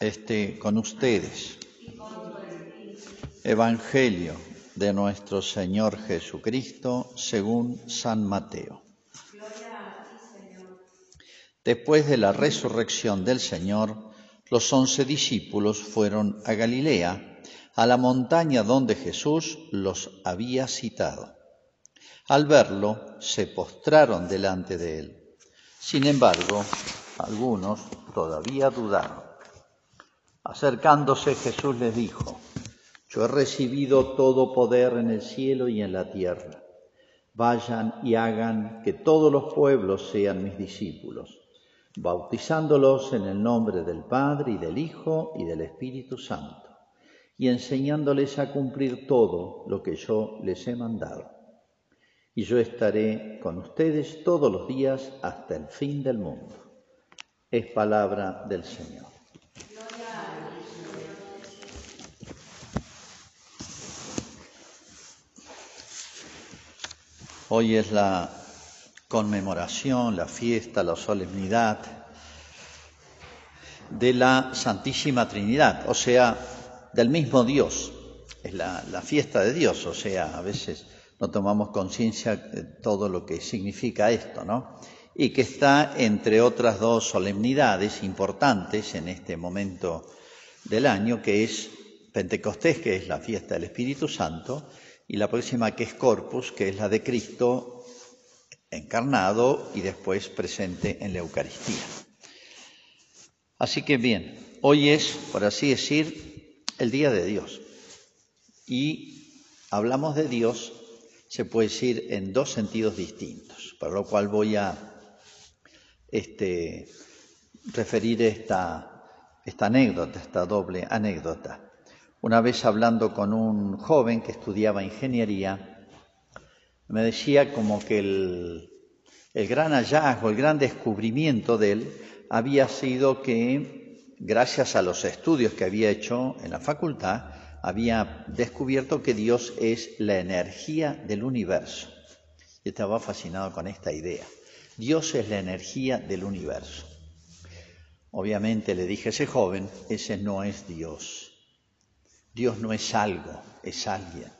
esté con ustedes. Evangelio de nuestro Señor Jesucristo según San Mateo. Después de la resurrección del Señor, los once discípulos fueron a Galilea, a la montaña donde Jesús los había citado. Al verlo, se postraron delante de él. Sin embargo, algunos todavía dudaron. Acercándose Jesús les dijo, yo he recibido todo poder en el cielo y en la tierra. Vayan y hagan que todos los pueblos sean mis discípulos, bautizándolos en el nombre del Padre y del Hijo y del Espíritu Santo, y enseñándoles a cumplir todo lo que yo les he mandado. Y yo estaré con ustedes todos los días hasta el fin del mundo. Es palabra del Señor. Hoy es la conmemoración, la fiesta, la solemnidad de la Santísima Trinidad, o sea, del mismo Dios. Es la, fiesta de Dios, o sea, a veces no tomamos conciencia de todo lo que significa esto, ¿no? Y que está entre otras dos solemnidades importantes en este momento del año, que es Pentecostés, que es la fiesta del Espíritu Santo, y la próxima que es Corpus, que es la de Cristo encarnado y después presente en la Eucaristía. Así que bien, hoy es, por así decir, el día de Dios. Y hablamos de Dios, se puede decir, en dos sentidos distintos, para lo cual voy a este, referir esta, esta anécdota, esta doble anécdota. Una vez hablando con un joven que estudiaba ingeniería, me decía como que el, gran hallazgo, el gran descubrimiento de él había sido que, gracias a los estudios que había hecho en la facultad, había descubierto que Dios es la energía del universo. Y estaba fascinado con esta idea. Dios es la energía del universo. Obviamente le dije a ese joven, ese no es Dios. Dios no es algo, es alguien.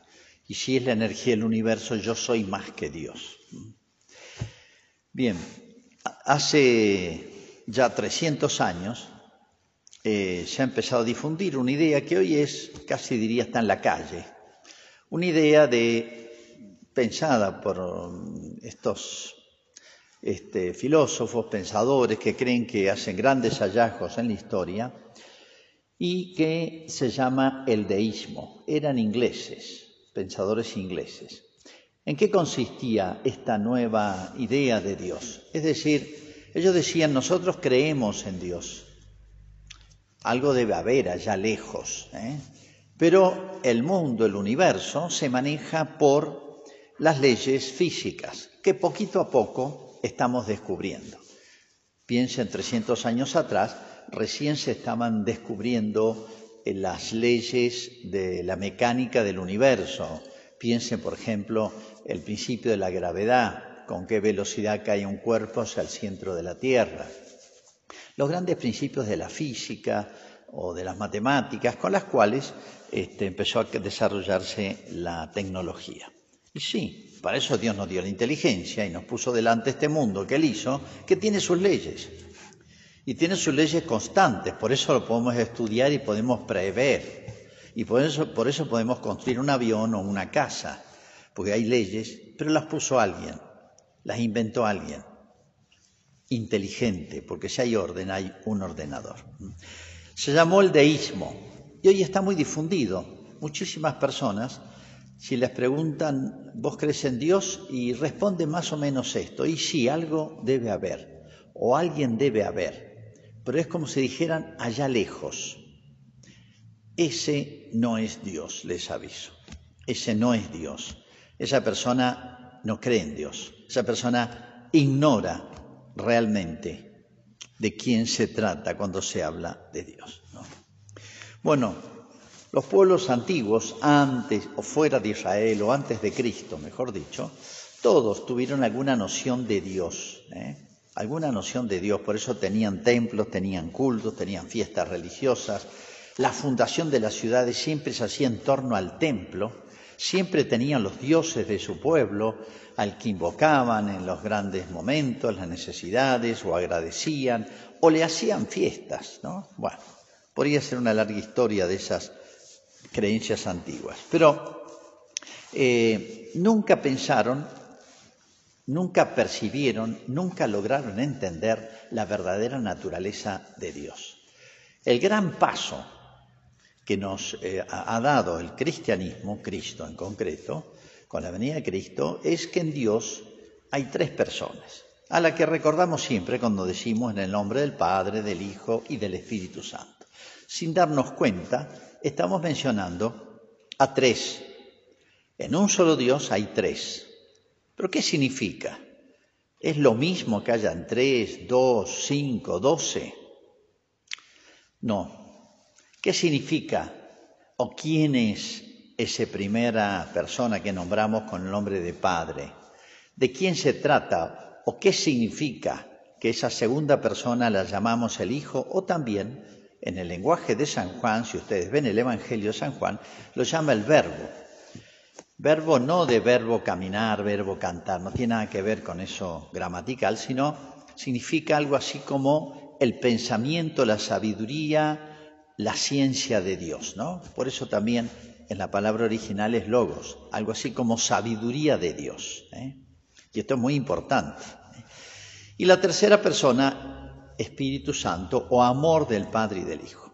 Y si es la energía del universo, yo soy más que Dios. Bien, hace ya 300 años eh, se ha empezado a difundir una idea que hoy es, casi diría, está en la calle. Una idea de, pensada por estos este, filósofos, pensadores que creen que hacen grandes hallazgos en la historia, y que se llama el deísmo. Eran ingleses, pensadores ingleses. ¿En qué consistía esta nueva idea de Dios? Es decir, ellos decían, nosotros creemos en Dios. Algo debe haber allá lejos. ¿eh? Pero el mundo, el universo, se maneja por las leyes físicas, que poquito a poco estamos descubriendo. Piensen 300 años atrás, recién se estaban descubriendo las leyes de la mecánica del universo. Piensen, por ejemplo, el principio de la gravedad, con qué velocidad cae un cuerpo hacia el centro de la Tierra. Los grandes principios de la física o de las matemáticas con las cuales este, empezó a desarrollarse la tecnología. Y sí, para eso Dios nos dio la inteligencia y nos puso delante este mundo que Él hizo, que tiene sus leyes y tiene sus leyes constantes, por eso lo podemos estudiar y podemos prever. Y por eso, por eso podemos construir un avión o una casa, porque hay leyes, pero las puso alguien, las inventó alguien, inteligente, porque si hay orden hay un ordenador. Se llamó el deísmo y hoy está muy difundido. Muchísimas personas, si les preguntan, ¿vos crees en Dios? Y responden más o menos esto, y sí, algo debe haber, o alguien debe haber pero es como si dijeran allá lejos. Ese no es Dios, les aviso. Ese no es Dios. Esa persona no cree en Dios. Esa persona ignora realmente de quién se trata cuando se habla de Dios. Bueno, los pueblos antiguos, antes o fuera de Israel o antes de Cristo, mejor dicho, todos tuvieron alguna noción de Dios. ¿eh? Alguna noción de Dios, por eso tenían templos, tenían cultos, tenían fiestas religiosas. La fundación de las ciudades siempre se hacía en torno al templo, siempre tenían los dioses de su pueblo al que invocaban en los grandes momentos, las necesidades, o agradecían, o le hacían fiestas, ¿no? Bueno, podría ser una larga historia de esas creencias antiguas. Pero eh, nunca pensaron, nunca percibieron, nunca lograron entender la verdadera naturaleza de Dios. El gran paso que nos eh, ha dado el cristianismo, Cristo en concreto, con la venida de Cristo, es que en Dios hay tres personas, a la que recordamos siempre cuando decimos en el nombre del Padre, del Hijo y del Espíritu Santo. Sin darnos cuenta, estamos mencionando a tres en un solo Dios hay tres. ¿Pero qué significa? ¿Es lo mismo que hayan tres, dos, cinco, doce? No. ¿Qué significa? ¿O quién es esa primera persona que nombramos con el nombre de Padre? ¿De quién se trata? ¿O qué significa que esa segunda persona la llamamos el Hijo? O también, en el lenguaje de San Juan, si ustedes ven el Evangelio de San Juan, lo llama el Verbo. Verbo no de verbo caminar, verbo cantar, no tiene nada que ver con eso gramatical, sino significa algo así como el pensamiento, la sabiduría, la ciencia de Dios, ¿no? Por eso también en la palabra original es logos, algo así como sabiduría de Dios. ¿eh? Y esto es muy importante. ¿eh? Y la tercera persona, Espíritu Santo o amor del Padre y del Hijo.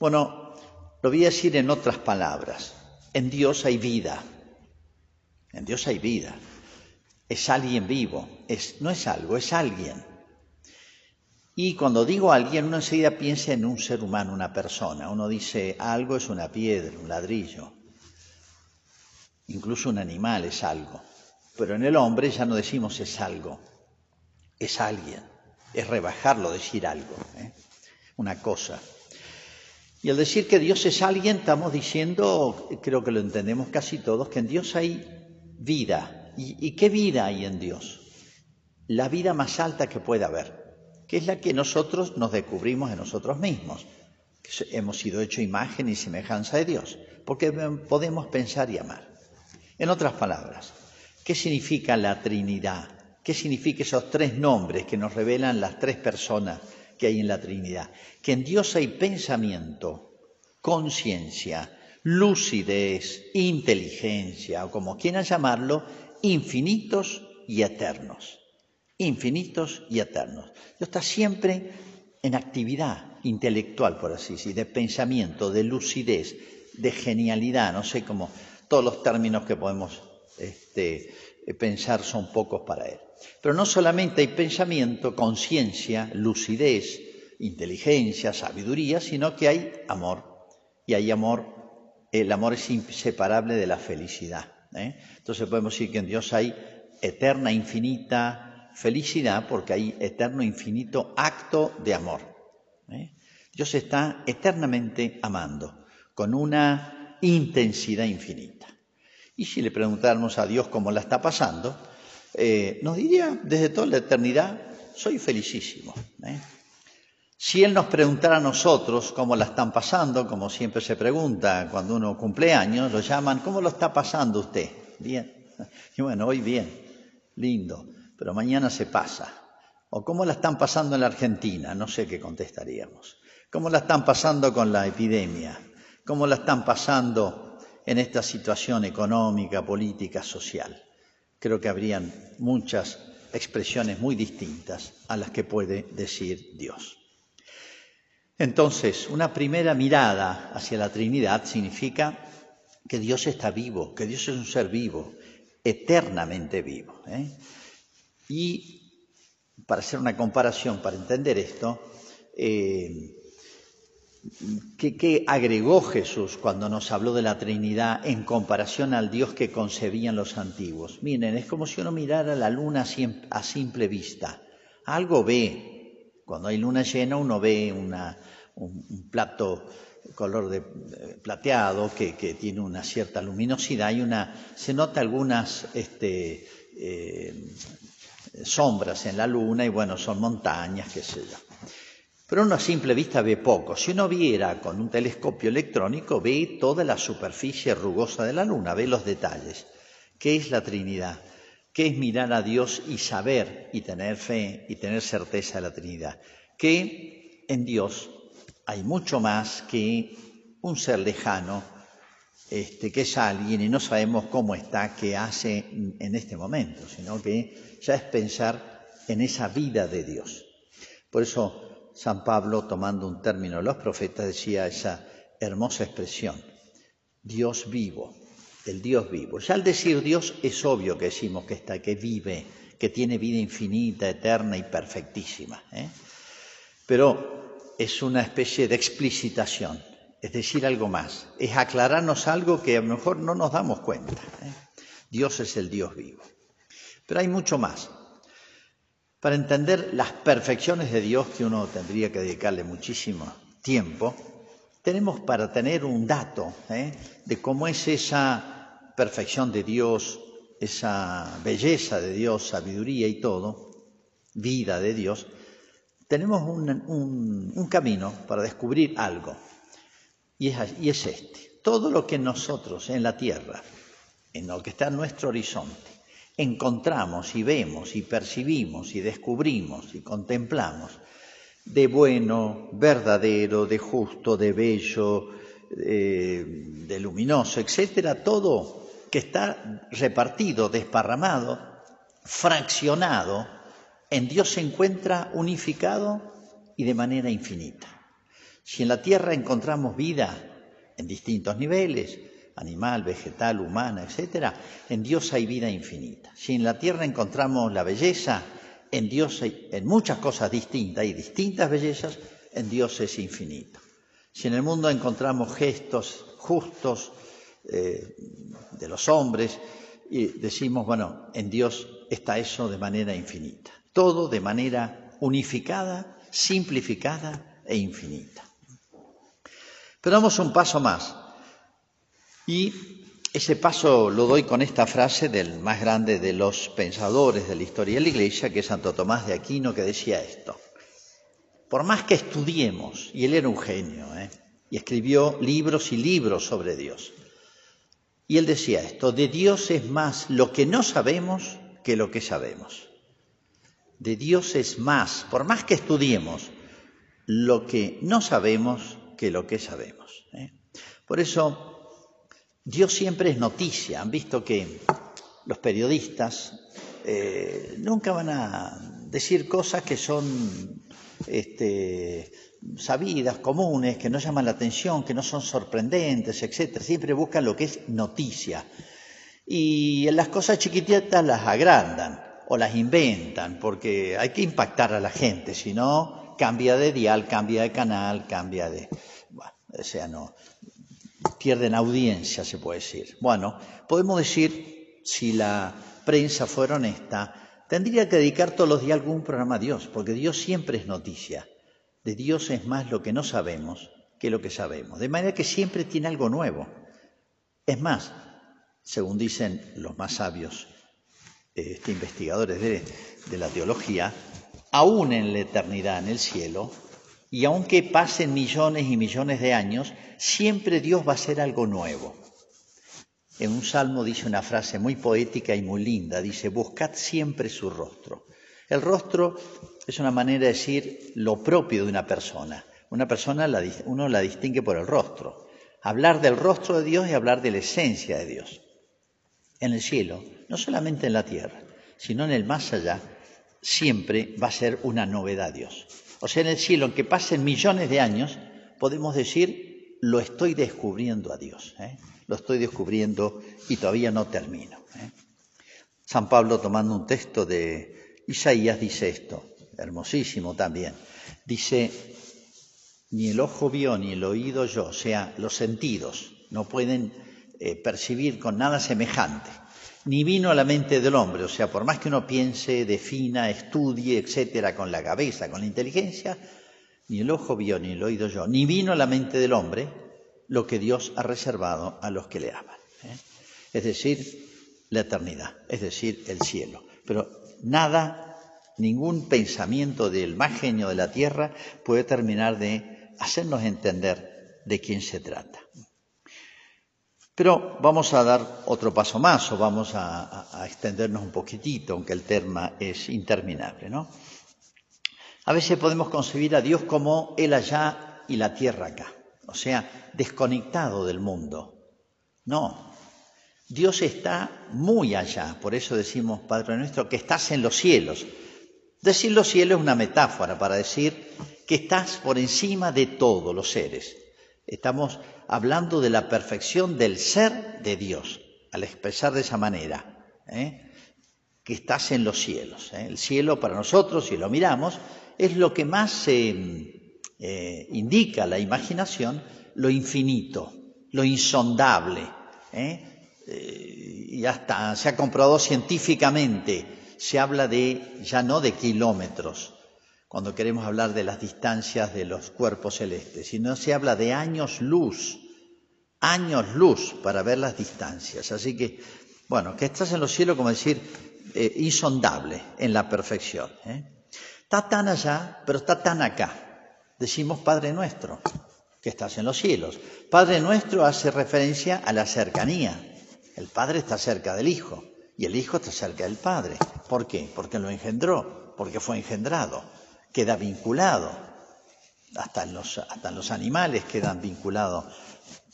Bueno, lo voy a decir en otras palabras en Dios hay vida. En Dios hay vida. Es alguien vivo. No es algo, es alguien. Y cuando digo alguien, uno enseguida piensa en un ser humano, una persona. Uno dice, algo es una piedra, un ladrillo. Incluso un animal es algo. Pero en el hombre ya no decimos es algo, es alguien. Es rebajarlo, decir algo, ¿eh? una cosa. Y al decir que Dios es alguien, estamos diciendo, creo que lo entendemos casi todos, que en Dios hay vida. ¿Y, qué vida hay en Dios? La vida más alta que puede haber, que es la que nosotros nos descubrimos en nosotros mismos, que hemos sido hecho imagen y semejanza de Dios, porque podemos pensar y amar. En otras palabras, ¿qué significa la Trinidad? ¿Qué significa esos tres nombres que nos revelan las tres personas que hay en la Trinidad, que en Dios hay pensamiento, conciencia, lucidez, inteligencia, o como quieran llamarlo, infinitos y eternos. Infinitos y eternos. Dios está siempre en actividad intelectual, por así decir, de pensamiento, de lucidez, de genialidad, no sé cómo, todos los términos que podemos este, pensar son pocos para Él. Pero no solamente hay pensamiento, conciencia, lucidez, inteligencia, sabiduría, sino que hay amor. Y hay amor, el amor es inseparable de la felicidad. ¿eh? Entonces podemos decir que en Dios hay eterna, infinita felicidad porque hay eterno, infinito acto de amor. ¿eh? Dios está eternamente amando, con una intensidad infinita. Y si le preguntáramos a Dios cómo la está pasando, eh, nos diría desde toda la eternidad, soy felicísimo. ¿eh? Si Él nos preguntara a nosotros cómo la están pasando, como siempre se pregunta cuando uno cumple años, lo llaman, ¿cómo lo está pasando usted? Bien. Y bueno, hoy bien, lindo, pero mañana se pasa. O cómo la están pasando en la Argentina, no sé qué contestaríamos. ¿Cómo la están pasando con la epidemia? ¿Cómo la están pasando en esta situación económica, política, social? Creo que habrían muchas expresiones muy distintas a las que puede decir Dios. Entonces, una primera mirada hacia la Trinidad significa que Dios está vivo, que Dios es un ser vivo, eternamente vivo. ¿eh? Y para hacer una comparación, para entender esto, eh, ¿Qué, agregó Jesús cuando nos habló de la Trinidad en comparación al Dios que concebían los antiguos? Miren, es como si uno mirara la luna a simple vista. Algo ve. Cuando hay luna llena uno ve un, plato color de plateado que, tiene una cierta luminosidad y una, se nota algunas este, eh, sombras en la luna y bueno, son montañas, qué sé yo. Pero uno a simple vista ve poco. Si uno viera con un telescopio electrónico, ve toda la superficie rugosa de la luna, ve los detalles. ¿Qué es la Trinidad? ¿Qué es mirar a Dios y saber y tener fe y tener certeza de la Trinidad? Que en Dios hay mucho más que un ser lejano, este, que es alguien y no sabemos cómo está, qué hace en este momento, sino que ya es pensar en esa vida de Dios. Por eso San Pablo, tomando un término de los profetas, decía esa hermosa expresión, Dios vivo, el Dios vivo. Ya al decir Dios es obvio que decimos que está, que vive, que tiene vida infinita, eterna y perfectísima. ¿eh? Pero es una especie de explicitación, es decir algo más, es aclararnos algo que a lo mejor no nos damos cuenta. ¿eh? Dios es el Dios vivo. Pero hay mucho más. Para entender las perfecciones de Dios, que uno tendría que dedicarle muchísimo tiempo, tenemos para tener un dato ¿eh? de cómo es esa perfección de Dios, esa belleza de Dios, sabiduría y todo, vida de Dios, tenemos un, camino para descubrir algo. Y es, y es este. Todo lo que nosotros en la tierra, en lo que está en nuestro horizonte, encontramos y vemos y percibimos y descubrimos y contemplamos de bueno, verdadero, de justo, de bello, eh, de luminoso, etcétera, todo que está repartido, desparramado, fraccionado, en Dios se encuentra unificado y de manera infinita. Si en la tierra encontramos vida en distintos niveles, animal, vegetal, humana, etcétera, en Dios hay vida infinita. Si en la tierra encontramos la belleza, en Dios hay en muchas cosas distintas y distintas bellezas, en Dios es infinito. Si en el mundo encontramos gestos justos eh, de los hombres, y decimos, bueno, en Dios está eso de manera infinita. Todo de manera unificada, simplificada e infinita. Pero damos un paso más. Y ese paso lo doy con esta frase del más grande de los pensadores de la historia de la Iglesia, que es Santo Tomás de Aquino, que decía esto. Por más que estudiemos, y él era un genio, ¿eh? y escribió libros y libros sobre Dios, y él decía esto, de Dios es más lo que no sabemos que lo que sabemos. De Dios es más, por más que estudiemos, lo que no sabemos que lo que sabemos. ¿eh? Por eso Dios siempre es noticia. Han visto que los periodistas eh, nunca van a decir cosas que son este, sabidas, comunes, que no llaman la atención, que no son sorprendentes, etc. Siempre buscan lo que es noticia. Y las cosas chiquititas las agrandan o las inventan, porque hay que impactar a la gente, si no, cambia de dial, cambia de canal, cambia de... Bueno, o sea, no, pierden audiencia, se puede decir. Bueno, podemos decir, si la prensa fuera honesta, tendría que dedicar todos los días algún programa a Dios, porque Dios siempre es noticia. De Dios es más lo que no sabemos que lo que sabemos. De manera que siempre tiene algo nuevo. Es más, según dicen los más sabios este, investigadores de la teología, aún en la eternidad, en el cielo, y aunque pasen millones y millones de años, siempre Dios va a hacer algo nuevo. En un salmo dice una frase muy poética y muy linda, dice, buscad siempre su rostro. El rostro es una manera de decir lo propio de una persona. Una persona uno la distingue por el rostro. Hablar del rostro de Dios y hablar de la esencia de Dios. En el cielo, no solamente en la tierra, sino en el más allá, siempre va a ser una novedad Dios. O sea, en el cielo, aunque pasen millones de años, podemos decir, lo estoy descubriendo a Dios, ¿eh? lo estoy descubriendo y todavía no termino. ¿eh? San Pablo, tomando un texto de Isaías, dice esto, hermosísimo también. Dice, ni el ojo vio ni el oído yo, o sea, los sentidos no pueden eh, percibir con nada semejante ni vino a la mente del hombre. O sea, por más que uno piense, defina, estudie, etcétera, con la cabeza, con la inteligencia, ni el ojo vio, ni el oído yo, ni vino a la mente del hombre lo que Dios ha reservado a los que le aman. ¿eh? Es decir, la eternidad, es decir, el cielo. Pero Nada, ningún pensamiento del más genio de la tierra puede terminar de hacernos entender de quién se trata. Pero vamos a dar otro paso más o vamos a, extendernos un poquitito, aunque el tema es interminable, ¿no? A veces podemos concebir a Dios como Él allá y la tierra acá, o sea, desconectado del mundo. No, Dios está muy allá, por eso decimos, Padre nuestro, que estás en los cielos. Decir los cielos es una metáfora para decir que estás por encima de todos los seres. Estamos hablando de la perfección del ser de Dios, al expresar de esa manera, ¿eh? que estás en los cielos. ¿eh? El cielo para nosotros, si lo miramos, es lo que más eh, indica la imaginación, lo infinito, lo insondable. y hasta se ha comprobado científicamente, se habla de ya no de kilómetros, cuando queremos hablar de las distancias de los cuerpos celestes, sino se habla de años luz, años luz para ver las distancias. Así que, bueno, que estás en los cielos, como decir, eh, insondable en la perfección. ¿eh? Está tan allá, pero está tan acá. Decimos Padre nuestro, que estás en los cielos. Padre nuestro hace referencia a la cercanía. El Padre está cerca del Hijo y el Hijo está cerca del Padre. ¿Por qué? Porque lo engendró, porque fue engendrado queda vinculado, hasta los, hasta los animales quedan vinculados,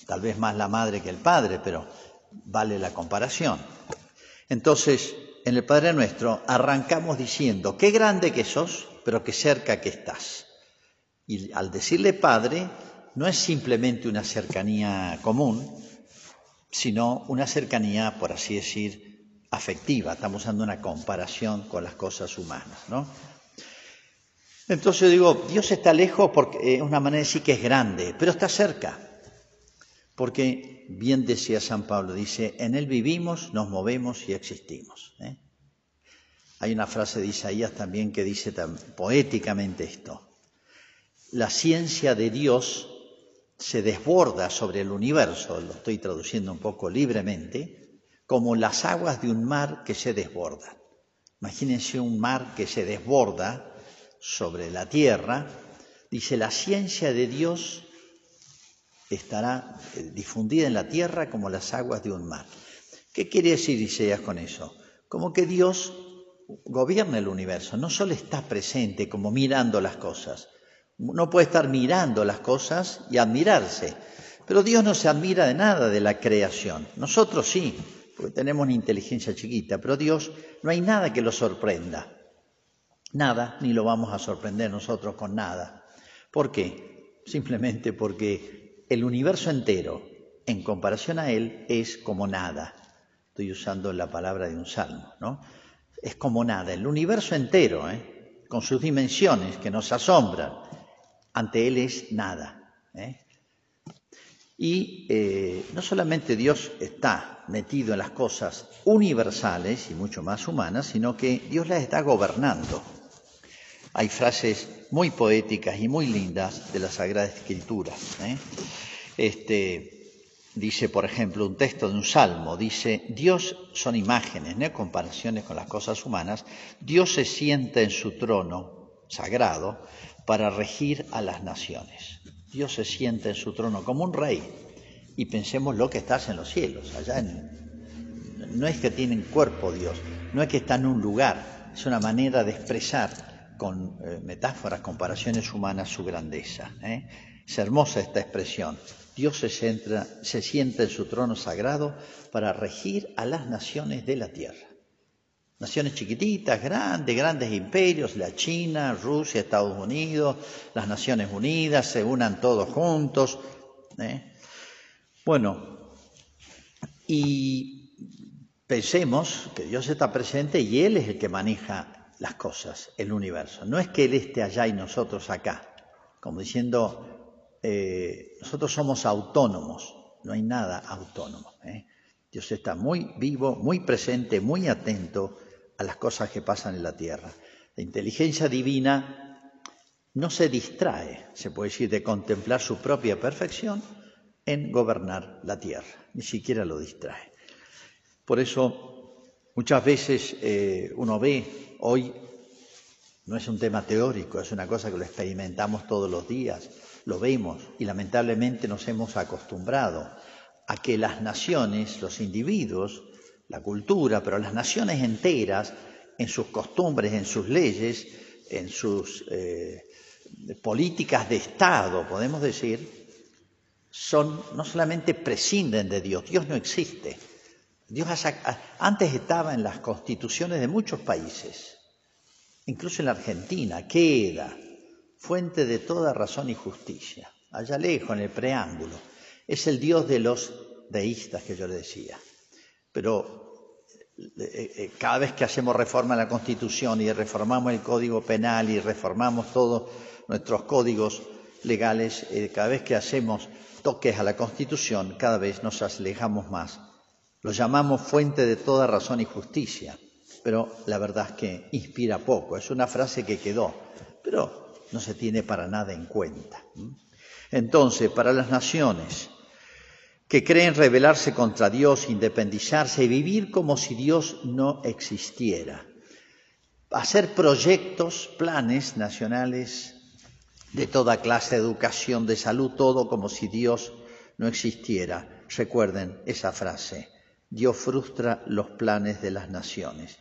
tal vez más la madre que el padre, pero vale la comparación. Entonces, en el Padre Nuestro arrancamos diciendo, qué grande que sos, pero qué cerca que estás. Y al decirle Padre, no es simplemente una cercanía común, sino una cercanía, por así decir, afectiva. Estamos dando una comparación con las cosas humanas, ¿no? Entonces yo digo, Dios está lejos porque es una manera de decir que es grande, pero está cerca. Porque bien decía San Pablo, dice, en Él vivimos, nos movemos y existimos. ¿eh? Hay una frase de Isaías también que dice tan poéticamente esto. La ciencia de Dios se desborda sobre el universo, lo estoy traduciendo un poco libremente, como las aguas de un mar que se desbordan. Imagínense un mar que se desborda sobre la tierra, dice, la ciencia de Dios estará eh, difundida en la tierra como las aguas de un mar. ¿Qué quiere decir Isaías con eso? Como que Dios gobierna el universo, no solo está presente como mirando las cosas, no puede estar mirando las cosas y admirarse, pero Dios no se admira de nada de la creación, nosotros sí, porque tenemos una inteligencia chiquita, pero Dios no hay nada que lo sorprenda. Nada, ni lo vamos a sorprender nosotros con nada. ¿Por qué? Simplemente porque el universo entero, en comparación a Él, es como nada. Estoy usando la palabra de un salmo, ¿no? Es como nada. El universo entero, ¿eh? con sus dimensiones que nos asombran, ante Él es nada. ¿eh? Y eh, no solamente Dios está metido en las cosas universales y mucho más humanas, sino que Dios las está gobernando. Hay frases muy poéticas y muy lindas de la Sagrada Escritura. ¿eh? Este, dice, por ejemplo, un texto de un salmo, dice, Dios son imágenes, ¿no? comparaciones con las cosas humanas, Dios se sienta en su trono sagrado para regir a las naciones. Dios se sienta en su trono como un rey. Y pensemos lo que estás en los cielos, allá en... No es que tienen cuerpo Dios, no es que está en un lugar, es una manera de expresar con eh, metáforas, comparaciones humanas, su grandeza. ¿eh? Es hermosa esta expresión. Dios se, se sienta en su trono sagrado para regir a las naciones de la tierra. Naciones chiquititas, grandes, grandes imperios, la China, Rusia, Estados Unidos, las Naciones Unidas, se unan todos juntos. ¿eh? Bueno, y pensemos que Dios está presente y Él es el que maneja las cosas, el universo. No es que Él esté allá y nosotros acá, como diciendo, eh, nosotros somos autónomos, no hay nada autónomo. ¿eh? Dios está muy vivo, muy presente, muy atento a las cosas que pasan en la tierra. La inteligencia divina no se distrae, se puede decir, de contemplar su propia perfección en gobernar la tierra, ni siquiera lo distrae. Por eso muchas veces eh, uno ve hoy no es un tema teórico, es una cosa que lo experimentamos todos los días, lo vemos y lamentablemente nos hemos acostumbrado a que las naciones, los individuos, la cultura, pero las naciones enteras, en sus costumbres, en sus leyes, en sus eh, políticas de Estado, podemos decir, son, no solamente prescinden de Dios, Dios no existe. Dios antes estaba en las constituciones de muchos países, incluso en la Argentina, queda fuente de toda razón y justicia, allá lejos, en el preámbulo. Es el Dios de los deístas que yo le decía. Pero eh, eh, cada vez que hacemos reforma en la Constitución y reformamos el Código Penal y reformamos todos nuestros códigos legales, eh, cada vez que hacemos toques a la Constitución, cada vez nos alejamos más. Lo llamamos fuente de toda razón y justicia, pero la verdad es que inspira poco. Es una frase que quedó, pero no se tiene para nada en cuenta. Entonces, para las naciones que creen rebelarse contra Dios, independizarse y vivir como si Dios no existiera, hacer proyectos, planes nacionales de toda clase de educación, de salud, todo como si Dios no existiera. Recuerden esa frase. Dios frustra los planes de las naciones.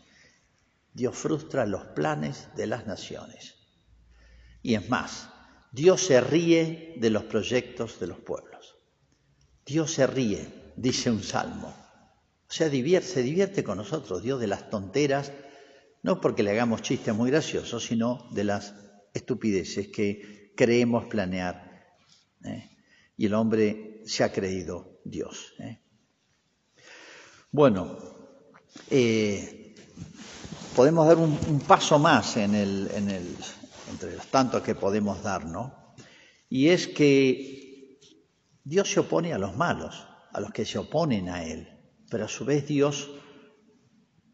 Dios frustra los planes de las naciones. Y es más, Dios se ríe de los proyectos de los pueblos. Dios se ríe, dice un salmo. O sea, se divierte con nosotros, Dios de las tonteras, no porque le hagamos chistes muy graciosos, sino de las estupideces que creemos planear. ¿eh? Y el hombre se ha creído Dios. ¿eh? Bueno, eh, podemos dar un, paso más en el, en el, entre los tantos que podemos dar, ¿no? Y es que Dios se opone a los malos, a los que se oponen a Él. Pero a su vez Dios,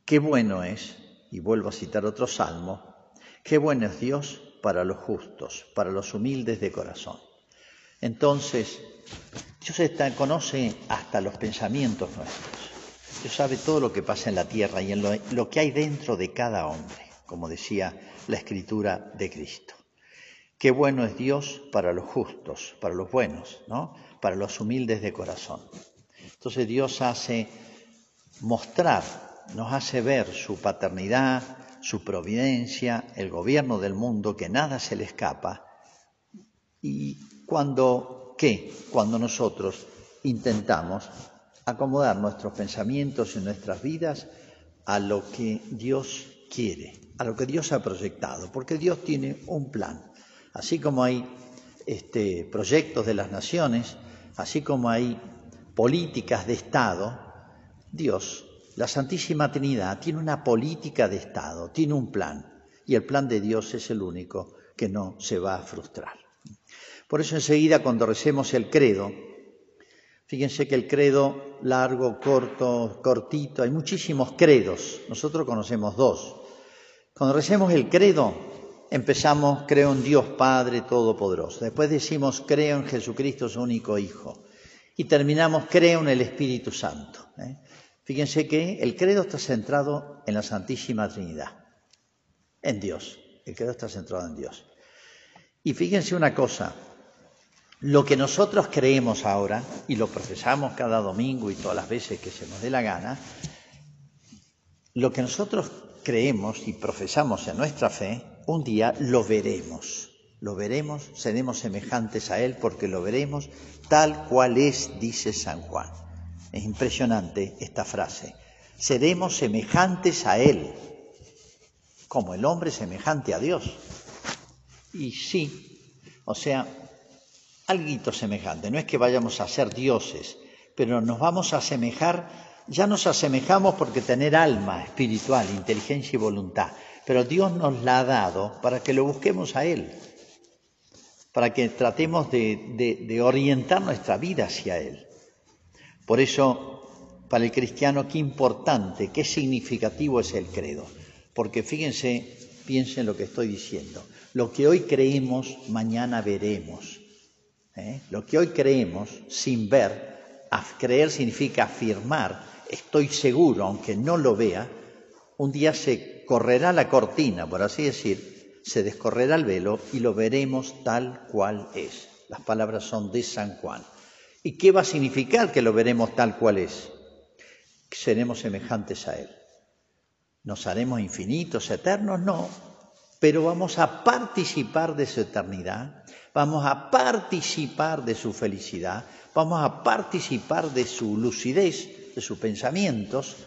qué bueno es, y vuelvo a citar otro salmo, qué bueno es Dios para los justos, para los humildes de corazón. Entonces, Dios conoce hasta los pensamientos nuestros. Dios sabe todo lo que pasa en la tierra y en lo, que hay dentro de cada hombre, como decía la escritura de Cristo. Qué bueno es Dios para los justos, para los buenos, ¿no? Para los humildes de corazón. Entonces Dios hace mostrar, nos hace ver su paternidad, su providencia, el gobierno del mundo, que nada se le escapa. Y cuando, ¿qué? Cuando nosotros intentamos acomodar nuestros pensamientos y nuestras vidas a lo que Dios quiere, a lo que Dios ha proyectado, porque Dios tiene un plan. Así como hay este, proyectos de las naciones, así como hay políticas de Estado, Dios la Santísima Trinidad tiene una política de Estado, tiene un plan, y el plan de Dios es el único que no se va a frustrar. Por eso enseguida cuando recemos el credo, fíjense que el credo largo, corto, cortito, hay muchísimos credos, nosotros conocemos dos. Cuando recemos el credo, empezamos, creo en Dios Padre Todopoderoso, después decimos, creo en Jesucristo, su único Hijo, y terminamos, creo en el Espíritu Santo. ¿eh? Fíjense que el credo está centrado en la Santísima Trinidad, en Dios. El credo está centrado en Dios. Y fíjense una cosa, lo que nosotros creemos ahora, y lo profesamos cada domingo y todas las veces que se nos dé la gana, lo que nosotros creemos y profesamos en nuestra fe, un día lo veremos. Lo veremos, seremos semejantes a Él porque lo veremos tal cual es, dice San Juan. Es impresionante esta frase. Seremos semejantes a Él, como el hombre semejante a Dios. Y sí, o sea, algo semejante. No es que vayamos a ser dioses, pero nos vamos a asemejar, ya nos asemejamos porque tener alma espiritual, inteligencia y voluntad, pero Dios nos la ha dado para que lo busquemos a Él, para que tratemos de, de orientar nuestra vida hacia Él. Por eso, para el cristiano, qué importante, qué significativo es el credo. Porque fíjense, piensen lo que estoy diciendo. Lo que hoy creemos, mañana veremos. ¿Eh? Lo que hoy creemos, sin ver, creer significa afirmar, estoy seguro, aunque no lo vea, un día se correrá la cortina, por así decir, se descorrerá el velo y lo veremos tal cual es. Las palabras son de San Juan. ¿Y qué va a significar que lo veremos tal cual es? Seremos semejantes a Él. ¿Nos haremos infinitos, eternos? No, pero vamos a participar de su eternidad, vamos a participar de su felicidad, vamos a participar de su lucidez, de sus pensamientos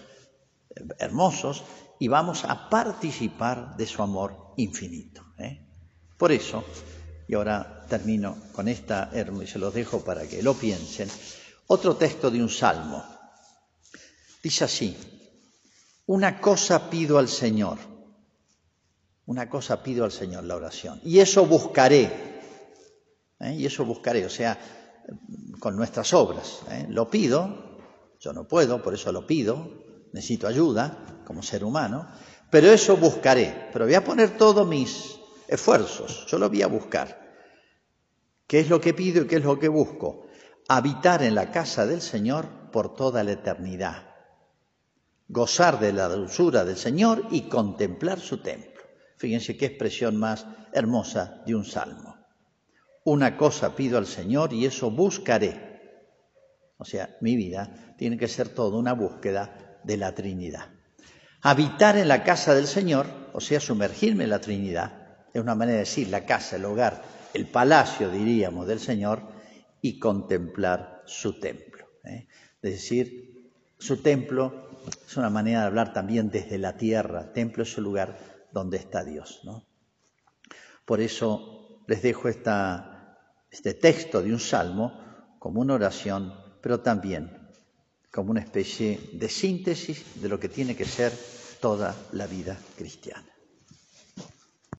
hermosos y vamos a participar de su amor infinito. ¿eh? Por eso, y ahora termino con esta y se los dejo para que lo piensen, otro texto de un salmo. Dice así, una cosa pido al Señor, una cosa pido al Señor, la oración, y eso buscaré, ¿eh? y eso buscaré, o sea, con nuestras obras. ¿eh? Lo pido, yo no puedo, por eso lo pido, necesito ayuda como ser humano, pero eso buscaré, pero voy a poner todos mis esfuerzos, yo lo voy a buscar. ¿Qué es lo que pido y qué es lo que busco? Habitar en la casa del Señor por toda la eternidad, gozar de la dulzura del Señor y contemplar su templo. Fíjense qué expresión más hermosa de un salmo. Una cosa pido al Señor y eso buscaré. O sea, mi vida tiene que ser toda una búsqueda de la Trinidad. Habitar en la casa del Señor, o sea, sumergirme en la Trinidad, es una manera de decir la casa, el hogar, el palacio, diríamos, del Señor, y contemplar su templo. ¿eh? Es decir, su templo es una manera de hablar también desde la tierra. Templo es el lugar donde está Dios. ¿no? Por eso les dejo este texto de un salmo como una oración, pero también como una especie de síntesis de lo que tiene que ser toda la vida cristiana.